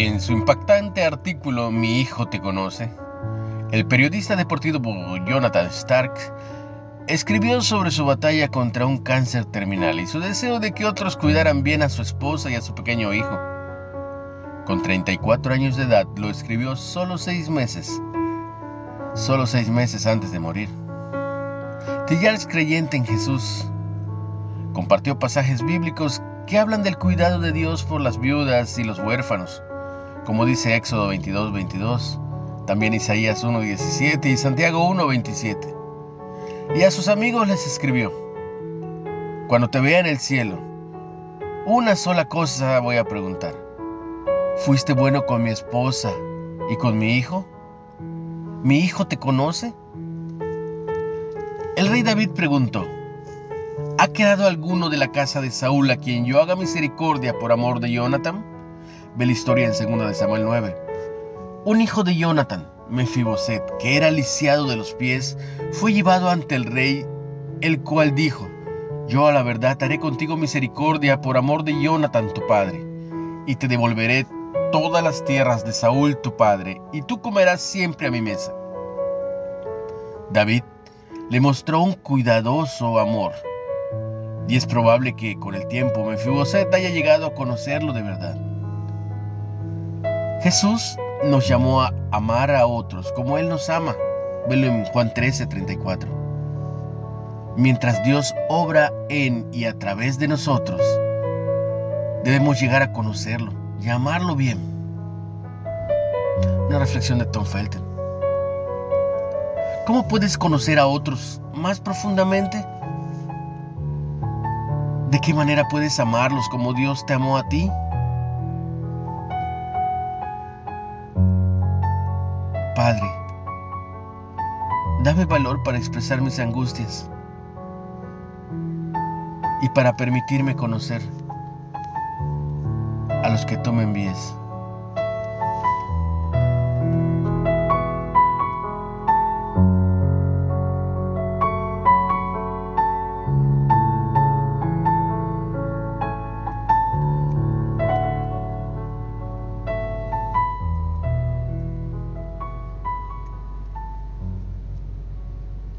En su impactante artículo Mi hijo te conoce, el periodista deportivo Jonathan Stark escribió sobre su batalla contra un cáncer terminal y su deseo de que otros cuidaran bien a su esposa y a su pequeño hijo. Con 34 años de edad lo escribió solo seis meses, solo seis meses antes de morir. Tillar es creyente en Jesús. Compartió pasajes bíblicos que hablan del cuidado de Dios por las viudas y los huérfanos como dice Éxodo 22, 22, también Isaías 1, 17 y Santiago 1, 27. Y a sus amigos les escribió, cuando te vea en el cielo, una sola cosa voy a preguntar. ¿Fuiste bueno con mi esposa y con mi hijo? ¿Mi hijo te conoce? El rey David preguntó, ¿ha quedado alguno de la casa de Saúl a quien yo haga misericordia por amor de Jonathan? Ve la historia en 2 de Samuel 9. Un hijo de Jonathan, Mefiboset, que era lisiado de los pies, fue llevado ante el rey, el cual dijo, Yo a la verdad haré contigo misericordia por amor de Jonathan tu padre, y te devolveré todas las tierras de Saúl tu padre, y tú comerás siempre a mi mesa. David le mostró un cuidadoso amor, y es probable que con el tiempo Mefiboset haya llegado a conocerlo de verdad. Jesús nos llamó a amar a otros como Él nos ama. Velo en Juan 13, 34. Mientras Dios obra en y a través de nosotros, debemos llegar a conocerlo y amarlo bien. Una reflexión de Tom Felton. ¿Cómo puedes conocer a otros más profundamente? ¿De qué manera puedes amarlos como Dios te amó a ti? Padre, dame valor para expresar mis angustias y para permitirme conocer a los que tú me envíes.